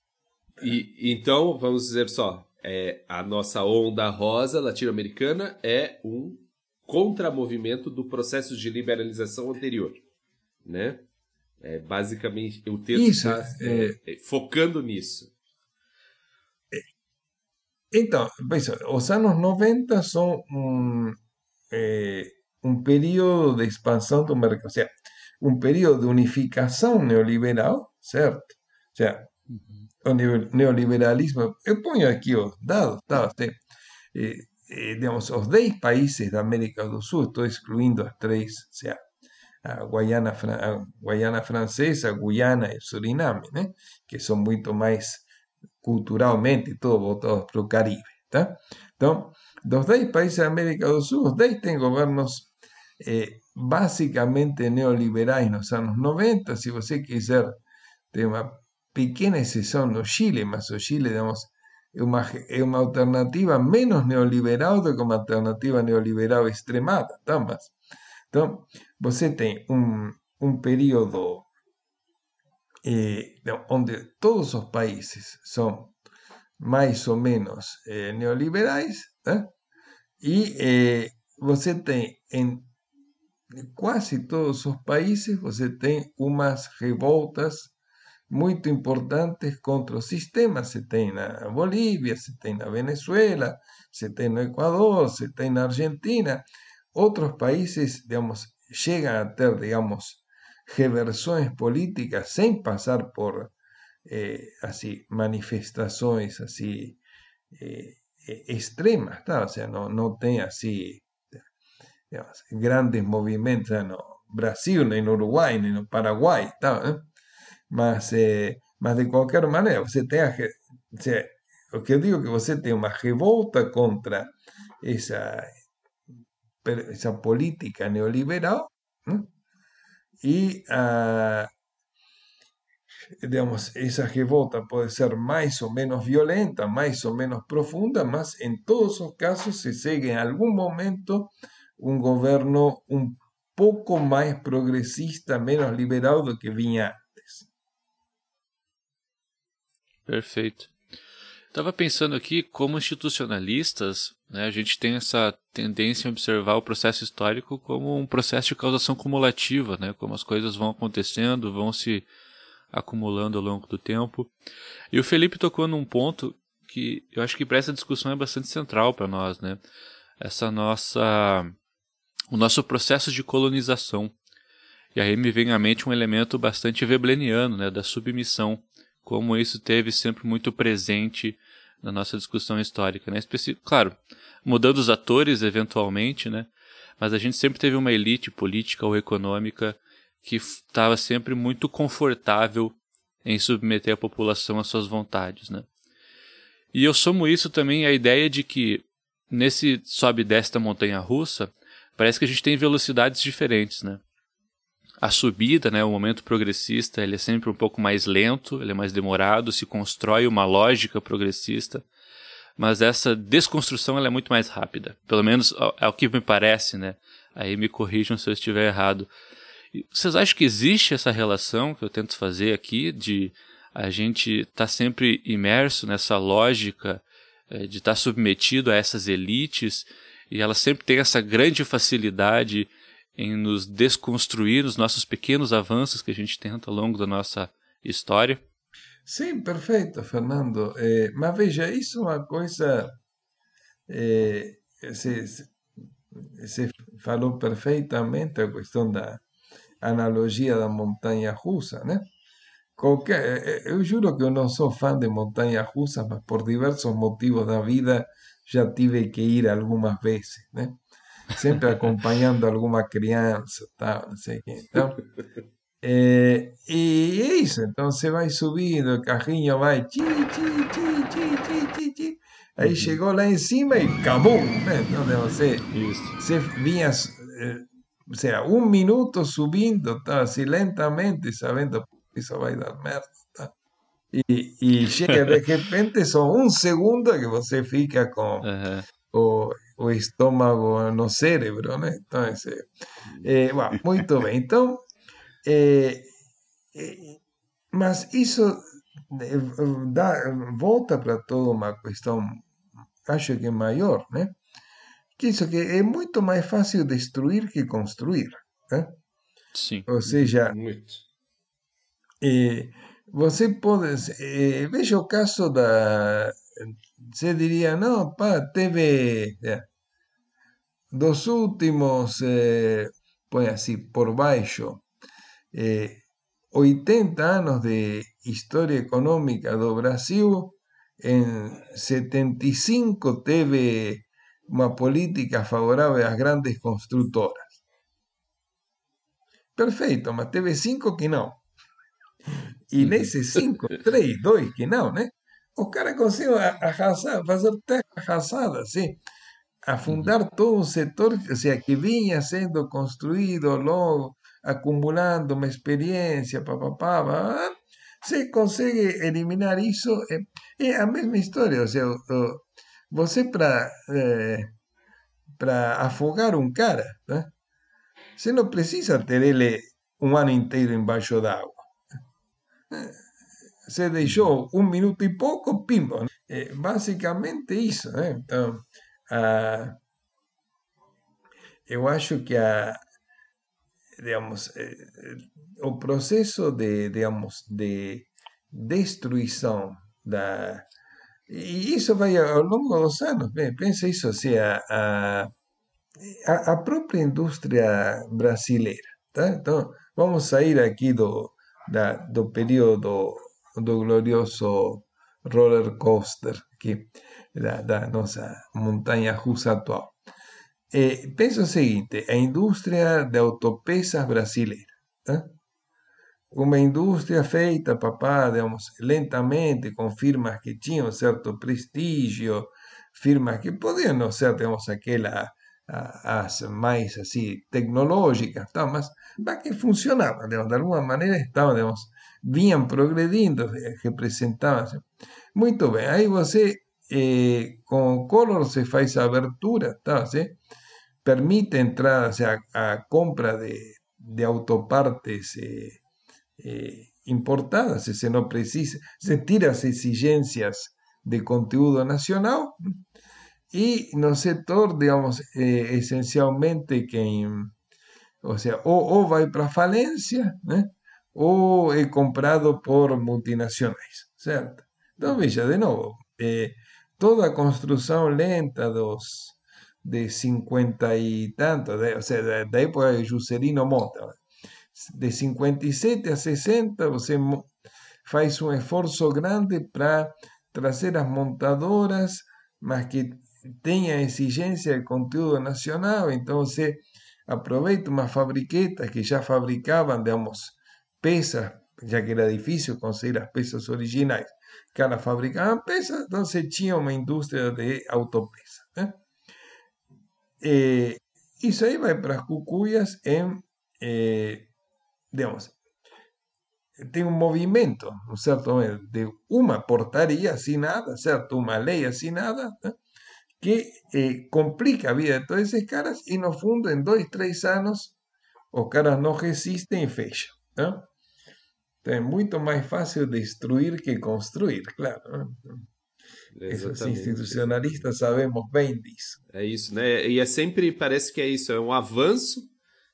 E, então, vamos dizer só, é, a nossa onda rosa latino-americana é um contramovimento do processo de liberalização anterior, né? É, basicamente, o texto está é, é, focando nisso. Então, os anos 90 são um, é, um período de expansão do mercado, ou seja, um período de unificação neoliberal, certo? Ou seja, o neoliberalismo, eu ponho aqui os dados, tá? Tem, eh, eh, digamos, os 10 países da América do Sul, estou excluindo as três, ou seja, a Guiana, a Guiana Francesa, Guyana e Suriname, né? que são muito mais culturalmente todos voltados para o Caribe. Tá? Então, dos 10 países da América do Sul, os 10 têm governos eh, basicamente neoliberais nos anos 90. Se você quiser ter uma pequena exceção no Chile, mas o Chile, digamos, é uma, é uma alternativa menos neoliberal do que uma alternativa neoliberal extremada. Tá? Mas, então, você tem um, um período eh, todos os países são mais ou menos eh, neoliberais, né? e eh, você tem em quase todos os países, você tem umas revoltas muito importantes contra o sistema. Você tem na Bolívia, você tem na Venezuela, você tem no Equador, você tem na Argentina. Outros países, digamos, chegam a ter, digamos, políticas sem passar por eh, assim, manifestações assim, eh, extremas, tá? ou seja, não, não tem assim digamos, grandes movimentos no Brasil, no Uruguai, no Paraguai, tá? mas, eh, mas de qualquer maneira, você tem a, sea, o que digo é que você tem uma revolta contra essa, essa política neoliberal, ¿no? y uh, digamos, esa revolta puede ser más o menos violenta, más o menos profunda, mas en todos los casos se sigue en algún momento un gobierno un poco más progresista, menos liberal do que vinha antes. Perfeito. Estava pensando aqui, como institucionalistas, né, a gente tem essa tendência a observar o processo histórico como um processo de causação cumulativa, né, como as coisas vão acontecendo, vão se acumulando ao longo do tempo. E o Felipe tocou num ponto que eu acho que para essa discussão é bastante central para nós, né? Essa nossa o nosso processo de colonização. E aí me vem à mente um elemento bastante webleniano, né, da submissão como isso teve sempre muito presente na nossa discussão histórica, né? Claro, mudando os atores eventualmente, né? Mas a gente sempre teve uma elite política ou econômica que estava sempre muito confortável em submeter a população às suas vontades, né? E eu somo isso também à ideia de que nesse sobe desce da montanha russa, parece que a gente tem velocidades diferentes, né? a subida, né, o momento progressista, ele é sempre um pouco mais lento, ele é mais demorado, se constrói uma lógica progressista, mas essa desconstrução ela é muito mais rápida. Pelo menos é o que me parece, né? Aí me corrijam se eu estiver errado. Vocês acham que existe essa relação que eu tento fazer aqui de a gente estar tá sempre imerso nessa lógica é, de estar tá submetido a essas elites e elas sempre têm essa grande facilidade em nos desconstruir os nossos pequenos avanços que a gente tenta ao longo da nossa história. Sim, perfeito, Fernando. É, mas veja, isso é uma coisa. É, se, se falou perfeitamente a questão da analogia da montanha russa, né? Qualquer, eh, eh, eu juro que eu não sou fã de montanha russa, mas por diversos motivos da vida já tive que ir algumas vezes, né? Sempre acompanhando alguma criança, tal, não sei o quê. Então, é, e é isso, então você vai subindo, o carrinho vai ti, ti, ti. Aí Uhum. chegou lá em cima e cabum, né? Então você, Isso. você vinha, eh, ou seja, um minuto subindo, tá, assim, lentamente, sabendo que isso vai dar merda, tá? E, e chega de repente, só um segundo que você fica com Aham. o, o estômago no cérebro, né? Então, esse, é, bom, muito bem. Então, é, é, mas isso é, dá, volta para toda uma questão, acho que maior, né? Que isso que é muito mais fácil destruir que construir, né? Sim. Ou seja, Muito. eh, você pode. eh, veja o caso da. Você diria, não, pá, teve. é, dos últimos. eh, põe assim, por baixo. eh, 80 anos de história econômica do Brasil. Em 75 teve uma política favorável às grandes construtoras. Perfeito, mas teve cinco que não. E nesses cinco, três, dois que não, né? O cara conseguiu arrasar, fazer terra arrasada, assim, afundar todo um setor ou seja, que vinha sendo construído logo, acumulando uma experiência, papapá, pá, você consegue eliminar isso. É, é a mesma história, ou seja, você para para afogar um cara, né? Você não precisa ter ele um ano inteiro embaixo d'água. Você deixou um minuto e pouco, pimba. É basicamente isso, né? Então, ah, eu acho que a, digamos, eh, eh, o processo de, digamos, de destruição da e isso vai ao longo dos anos. Pensa isso assim, a, a- a própria indústria brasileira. Tá? Então, vamos sair aqui do, da, do período do glorioso roller coaster aqui, da, da nossa montanha russa atual. Eh, pensa o seguinte, a indústria de autopeças brasileira. Tá? Uma indústria feita, papá, digamos, lentamente, com firmas que tinham certo prestígio, firmas que podiam não ser, digamos, aquela, as mais assim, tecnológicas, tá? mas, que funcionavam, digamos, de alguma maneira estavam, digamos, vinham progredindo, eh, representavam. assim. Muito bem, aí você, eh, com o Collor, se faz a abertura, tá? Permite entrar, a compra de, de autopartes eh, eh, importadas, se não precisa, se tira as exigências de conteúdo nacional e no setor, digamos, eh, essencialmente quem, ou seja, ou, ou vai para falência, né? ou é comprado por multinacionais, certo? Então, veja, de novo, eh, toda a lenta dos de 50 e tanto, de, ou seja, época de Juscelino Monta, de 57 a 60, você faz um esforço grande para trazer as montadoras, mas que tenha exigência de conteúdo nacional, então você aproveita umas fabriquetas que já fabricavam, digamos, peças, já que era difícil conseguir as peças originais, que elas fabricavam peças, então você tinha uma indústria de autopeças. Né? Eh, isso aí vai para as cucuias em, eh, digamos, tem um movimento, um certo momento, de uma portaria assinada, certo? Uma lei assinada, né? Que eh, complica a vida de todos esses caras e, no fundo, em dois, três anos, os caras não resistem e fecham. Né? Então, é muito mais fácil destruir que construir, claro. Né? Esses institucionalistas sabemos bem disso. É isso, né? E é sempre, parece que é isso, é um avanço,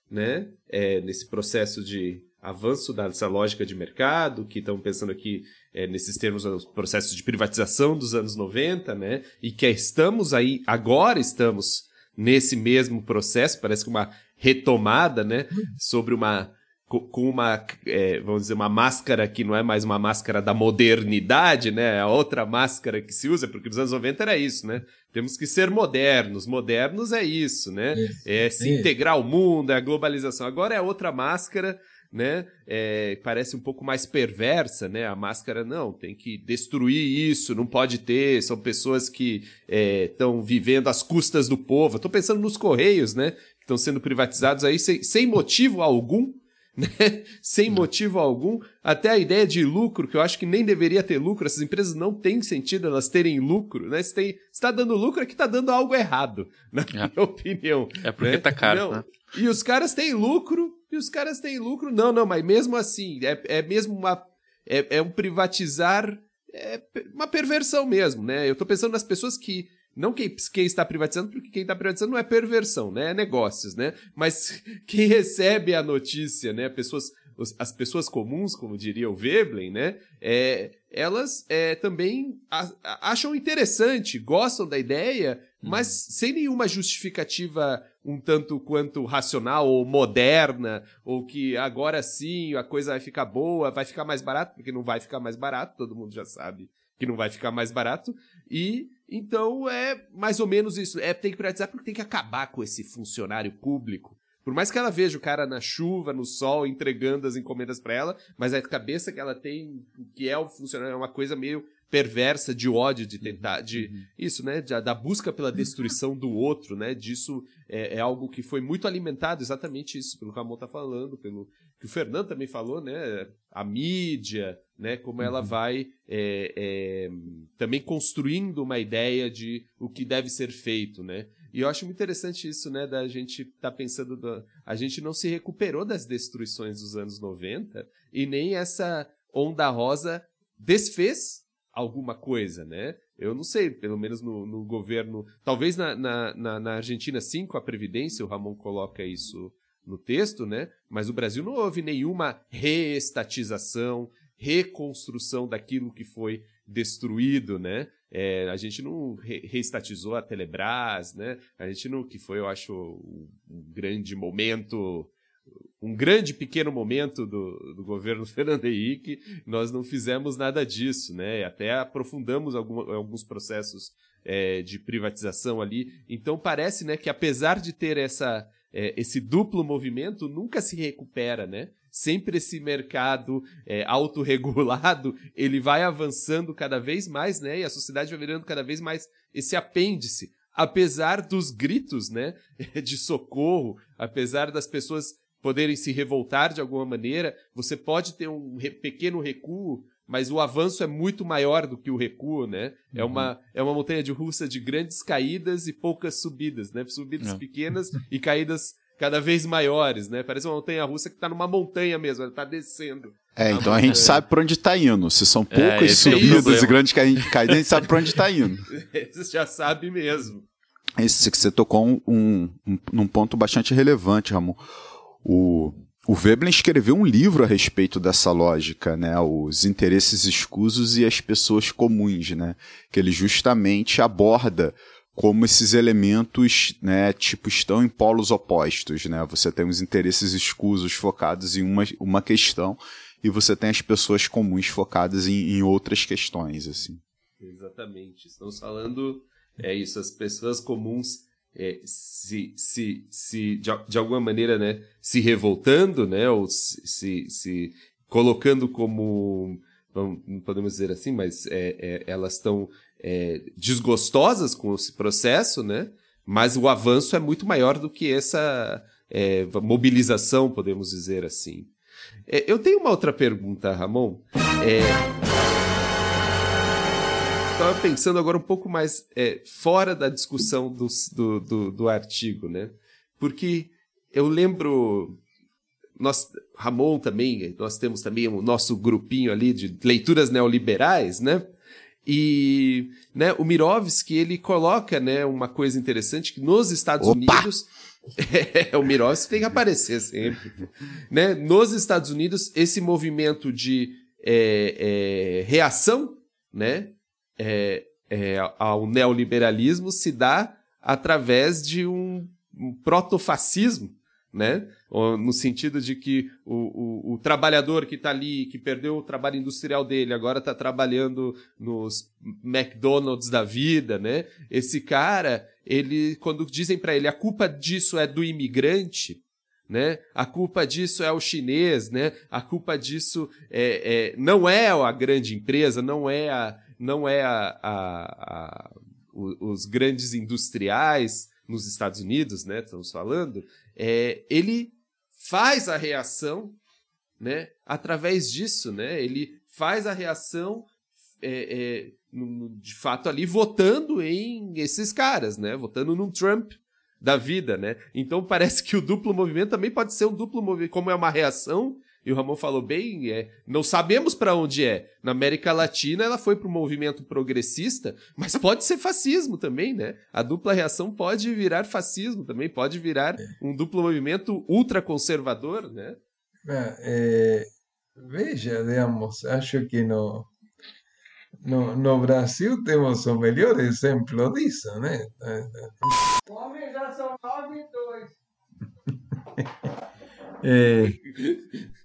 né? É, nesse processo de avanço dessa lógica de mercado, que estão pensando aqui é, nesses termos, os processos de privatização dos anos 90, né? E que estamos aí, agora estamos nesse mesmo processo, parece que uma retomada, né, sobre uma com uma, é, vamos dizer, uma máscara que não é mais uma máscara da modernidade, né? É a outra máscara que se usa, porque nos anos 90 era isso, né? Temos que ser modernos. Modernos é isso, né? Isso, é se isso. integrar ao mundo, é a globalização. Agora é outra máscara, né? É, parece um pouco mais perversa, né? A máscara, não, tem que destruir isso, não pode ter. São pessoas que estão é, vivendo às custas do povo. Estou pensando nos Correios, né? Que estão sendo privatizados aí sem, sem motivo algum né? sem motivo algum, até a ideia de lucro, que eu acho que nem deveria ter lucro, essas empresas não têm sentido elas terem lucro, né? Se está dando lucro é que está dando algo errado, na é. minha opinião. É porque né? tá caro, não, né? E os caras têm lucro, e os caras têm lucro, não, não, mas mesmo assim, é, é mesmo uma. É, é um privatizar, é uma perversão mesmo, né? Eu estou pensando nas pessoas que não quem, quem está privatizando, porque quem está privatizando não é perversão, né? É negócios, né? Mas quem recebe a notícia, né? Pessoas, as pessoas comuns, como diria o Veblen, né? É, elas é, também acham interessante, gostam da ideia, uhum. mas sem nenhuma justificativa um tanto quanto racional ou moderna, ou que agora sim a coisa vai ficar boa, vai ficar mais barato, porque não vai ficar mais barato, todo mundo já sabe que não vai ficar mais barato, e então é mais ou menos isso. É, tem que privatizar porque tem que acabar com esse funcionário público. Por mais que ela veja o cara na chuva, no sol, entregando as encomendas para ela, mas a cabeça que ela tem, que é o funcionário, é uma coisa meio perversa de ódio, de tentar, de uhum. isso, né, de, da busca pela destruição do outro, né, disso é, é, algo que foi muito alimentado, exatamente isso, pelo que a Ramon tá falando, pelo que o Fernando também falou, né, a mídia, né, como ela uhum. vai é, é, também construindo uma ideia de o que deve ser feito, né, e eu acho muito interessante isso, né, da gente estar tá pensando, do, a gente não se recuperou das destruições dos anos 90 e nem essa onda rosa desfez alguma coisa, né? Eu não sei, pelo menos no, no governo. Talvez na, na, na, na, Argentina, sim, com a Previdência, o Ramon coloca isso no texto, né? Mas o Brasil não houve nenhuma reestatização, reconstrução daquilo que foi destruído, né? É, a gente não re reestatizou a Telebrás, né? A gente não, que foi, eu acho, um grande momento um grande pequeno momento do, do governo Fernando Henrique, nós não fizemos nada disso, né? Até aprofundamos algum, alguns processos é, de privatização ali. Então parece, né, que apesar de ter essa, é, esse duplo movimento, nunca se recupera, né? Sempre esse mercado é, autorregulado, ele vai avançando cada vez mais, né? E a sociedade vai virando cada vez mais esse apêndice apesar dos gritos, né, de socorro, apesar das pessoas poderem se revoltar de alguma maneira, você pode ter um pequeno recuo, mas o avanço é muito maior do que o recuo, né? É uhum. É, uma, é uma montanha de russa de grandes caídas e poucas subidas, né? Subidas é. pequenas e caídas cada vez maiores, né? Parece uma montanha russa que está numa montanha mesmo, ela está descendo. É, então a gente sabe para onde está indo. Se são poucas é, subidas é e grandes caídas, a gente sabe para onde está indo. Você já sabe mesmo. Esse que você tocou um, um, um, um ponto bastante relevante, Ramon. O, o Veblen escreveu um livro a respeito dessa lógica, né? Os interesses escusos e as pessoas comuns, né? Que ele justamente aborda como esses elementos, né, tipo, estão em polos opostos, né? Você tem os interesses escusos focados em uma, uma questão e você tem as pessoas comuns focadas em, em outras questões, assim. Exatamente. Estamos falando, é isso, as pessoas comuns é, se, se, se de, de, alguma maneira né, se revoltando, né, ou se, se colocando como, não podemos dizer assim, mas é, é, elas estão é, desgostosas com esse processo, né, mas o avanço é muito maior do que essa é, mobilização, podemos dizer assim. É, eu tenho uma outra pergunta, Ramon. É, estava pensando agora um pouco mais é, fora da discussão do, do, do, do, artigo, né? Porque eu lembro. Nós, Ramon também, nós temos também o nosso grupinho ali de leituras neoliberais, né? E né, o Mirovski, ele coloca né, uma coisa interessante que nos Estados Opa! Unidos. É, o Mirovski tem que aparecer sempre. né? Nos Estados Unidos, esse movimento de é, é, reação né, é, é, ao neoliberalismo se dá através de um, um protofascismo, né? No sentido de que o, o, o trabalhador que está ali, que perdeu o trabalho industrial dele, agora está trabalhando nos McDonald's da vida, né? Esse cara, ele, quando dizem para ele a culpa disso é do imigrante, né? A culpa disso é o chinês, né? A culpa disso é, é não é a grande empresa, não é a, não é a, a, a os grandes industriais nos Estados Unidos, né? Estamos falando, é, ele faz a reação, né? Através disso, né? Ele faz a reação é, é, de fato ali votando em esses caras, né? Votando no Trump, da vida, né? Então parece que o duplo movimento também pode ser um duplo movimento, como é uma reação, e o Ramon falou bem, é, não sabemos para onde é. Na América Latina ela foi para o movimento progressista, mas pode ser fascismo também, né? A dupla reação pode virar fascismo também, pode virar um duplo movimento ultraconservador, né? É, veja, digamos, acho que no, no, no Brasil temos o melhor exemplo disso, né? Homens já são nove e dois. é...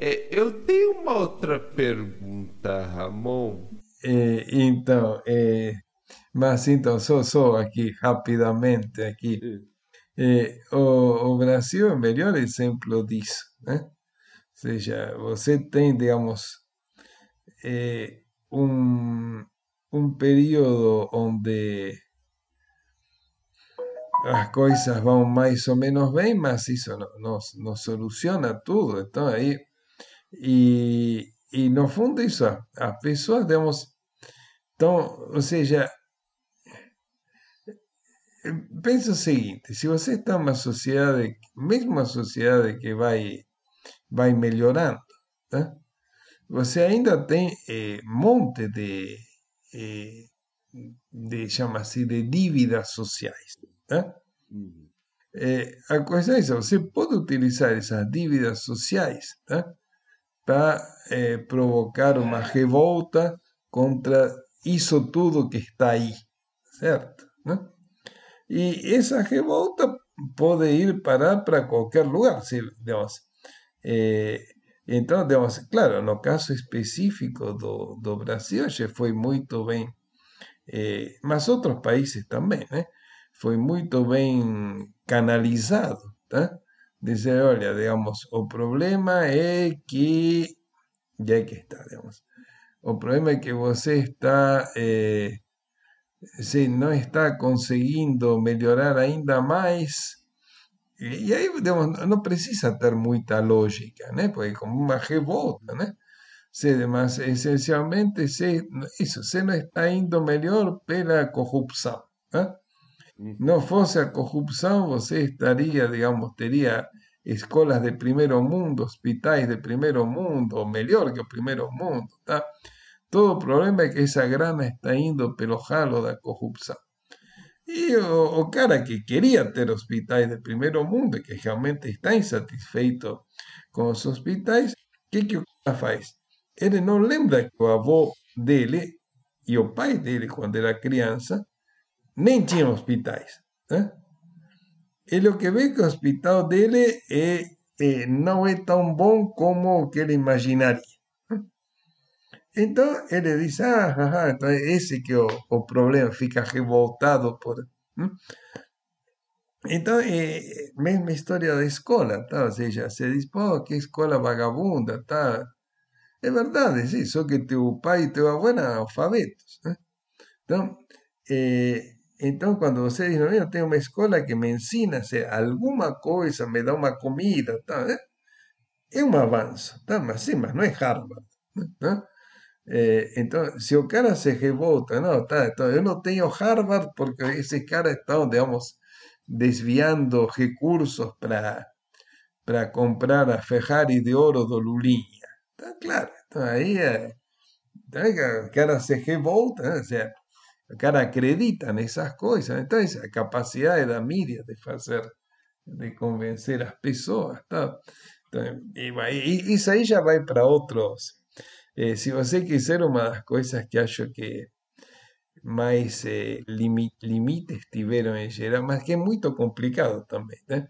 É, eu tenho uma outra pergunta, Ramon. É, então, é, mas então, só, só aqui, rapidamente, aqui. É, o, o Brasil é o melhor exemplo disso, né? Ou seja, você tem, digamos, é, um, um período onde as coisas vão mais ou menos bem, mas isso não, não, não soluciona tudo. Então aí, e, e no fundo isso, as pessoas, digamos, então, ou seja, pensa o seguinte, se você está numa sociedade, mesmo uma sociedade que vai, vai melhorando, tá? você ainda tem eh, monte de, eh, de chama-se, de dívidas sociais. Uhum. É, a coisa é essa, você pode utilizar essas dívidas sociais tá? para é, provocar uma revolta contra isso tudo que está aí, certo? Né? E essa revolta pode ir parar para qualquer lugar, se, digamos, é, então, digamos, claro, no caso específico do, do Brasil, já foi muito bem, é, mas outros países também, né? Foi muito bem canalizado, tá? Dizer, olha, digamos, o problema é que, já que está, digamos, o problema é que você está, é, se não está conseguindo melhorar ainda mais, e aí, digamos, não precisa ter muita lógica, né? Porque como uma revolta, né? Se, mas essencialmente se, isso, se não está indo melhor pela corrupção. Né? Não fosse a corrupção, você estaria, digamos, teria escolas de primeiro mundo, hospitais de primeiro mundo, ou melhor que o primeiro mundo, tá? Todo problema é que essa grana está indo pelo ralo da corrupção. E o, o, cara que queria ter hospitais de primeiro mundo que realmente está insatisfeito com os hospitais, o que, que o cara faz? Lembra que o avô dele e o pai dele, quando era criança, nem tinha hospitais. Né? E o que vê que o hospital dele é, é, não é tão bom como o que ele imaginaria. Então ele diz, ah, ah, então esse que é o, o problema, fica revoltado por... Hum? Então, é mesma história da escola, tá? ou seja, se diz, pô, que escola vagabunda, tá? É verdade, sim, só que teu pai e teu avô eram alfabetos. Né? Então, é, então, quando você diz, eu tenho uma escola que me ensina se alguma coisa, me dá uma comida, tá? é um avanço, tá? mas sim, mas não é Harvard. Né? É, então, se o cara se revolta, não, tá, então eu Harvard porque esse cara está, digamos, desviando recursos para para comprar a Ferrari de ouro do Lulinha. Tá claro, então aí é, então, o cara se revolta, né? o, sea, o cara acredita nessas coisas, então a capacidade da mídia de fazer, de convencer as pessoas, tá? Então, e, isso aí já vai para outros eh, se você quiser, uma das coisas que acho que mais eh, limi- limites tiveram em geral, mas que é muito complicado também, né?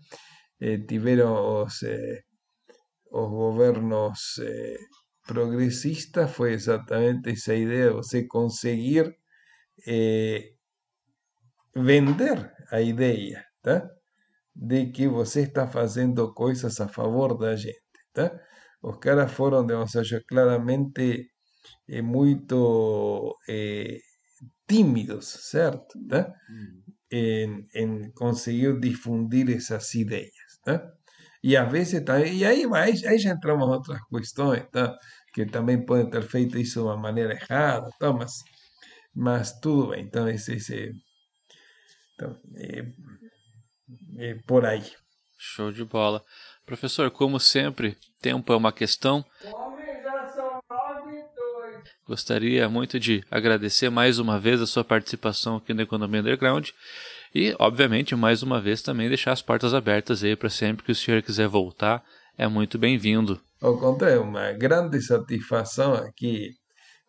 Eh, tiveram os, eh, os governos eh, progressistas, foi exatamente essa de conseguir eh, vender a ideia, tá? De que você está fazendo coisas a favor da gente, tá? Os caras foram, digamos, acho, claramente eh, muito eh, tímidos, certo? Tá? En, en conseguir difundir essas ideias, tá? E às vezes também, e aí, vai- aí já entramos em outras questões, tá? Que também podem ter feito isso de uma maneira errada, tá? Mas, mas tudo bem, então esse, esse então, é, é por aí. Show de bola. Professor, como sempre, tempo é uma questão. Gostaria muito de agradecer mais uma vez a sua participação aqui no Economia Underground e, obviamente, mais uma vez também deixar as portas abertas aí para sempre que o senhor quiser voltar, é muito bem-vindo. Ao contrário, uma grande satisfação aqui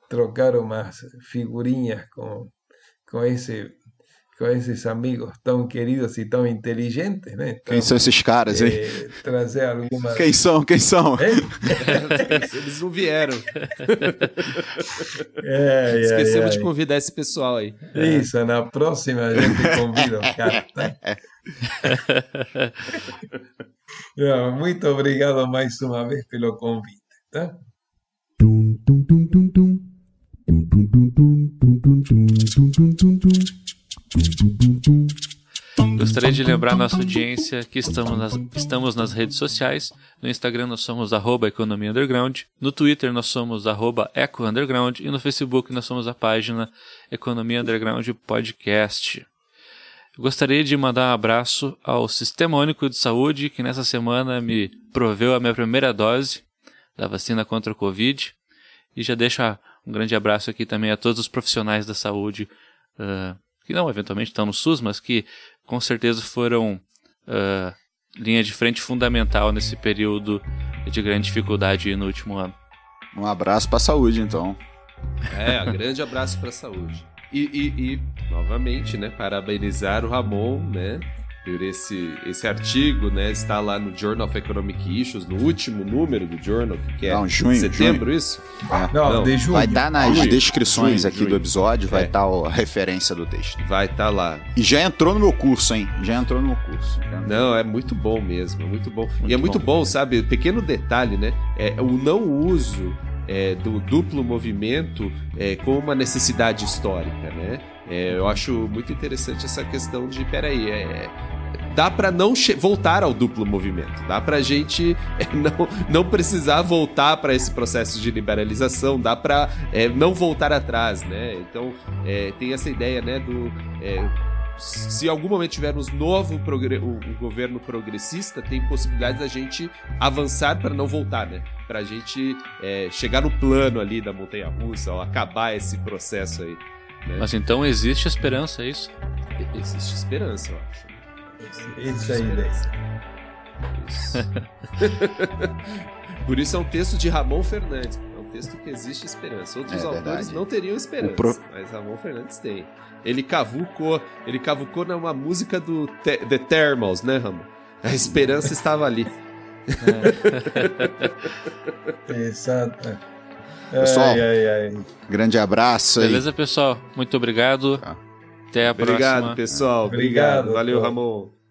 trocar umas figurinhas com, com, esse, com esses amigos tão queridos e tão inteligentes, né? Então, Quem são esses caras, hein? eh, trazer alguma... Quem são? Quem são? Hein? Eles não vieram. É, é, Esquecemos é, de convidar esse pessoal aí. Isso, na próxima a gente convida os caras, tá? Não, muito obrigado mais uma vez pelo convite, tá? Tum, tum, tum. Gostaria de lembrar nossa audiência que estamos nas, estamos nas redes sociais. No Instagram nós somos arroba Economia Underground, no Twitter nós somos arroba Eco Underground e no Facebook nós somos a página Economia Underground Podcast. Gostaria de mandar um abraço ao Sistema Único de Saúde, que nessa semana me proveu a minha primeira dose da vacina contra o Covid. E já deixa um grande abraço aqui também a todos os profissionais da saúde, ah, que não eventualmente estão no SUS, mas que com certeza foram ah, linha de frente fundamental nesse período de grande dificuldade no último ano. Um abraço pra saúde, então. É, um grande abraço para a saúde. E, e- e, novamente, né, parabenizar o Ramon, né, por esse, esse artigo, né, está lá no Journal of Economic Issues, no último número do Journal, que é Não, junho, setembro, isso? É. Não, Não, de junho. Vai estar nas Junho, descrições junho, aqui junho. do episódio, vai É. estar a referência do texto. Vai estar lá. E já entrou no meu curso, hein? Já entrou no meu curso. Não, é muito bom mesmo, é muito bom. e Muito é muito bom. bom, sabe? Pequeno detalhe, né? É o não uso é, do duplo movimento é, como uma necessidade histórica, né? É, eu acho muito interessante essa questão de, peraí, é, dá para não voltar ao duplo movimento, dá pra gente é, não, não precisar voltar para esse processo de liberalização, dá para não voltar atrás, né? Então é, tem essa ideia, né, do é, se algum momento tivermos novo o, governo progressista, tem possibilidade da gente avançar para não voltar, né? Para a gente é, chegar no plano ali da montanha russa, ou acabar esse processo aí. né? Mas então existe esperança, é isso? Existe esperança, eu acho. É. Isso. Por isso é um texto de Ramon Fernandes. É um texto que existe esperança. Outros É autores verdade. não teriam esperança, pro- mas Ramon Fernandes tem. Ele cavucou, ele cavucou numa música do Te- The Thermals, né, Ramon? A esperança estava ali. Exato. Pessoal, Ai, ai, ai. Grande abraço aí. Beleza, pessoal? Muito obrigado. Tá. Até a Obrigado, próxima. pessoal. Obrigado, Obrigado. Valeu. Ramon.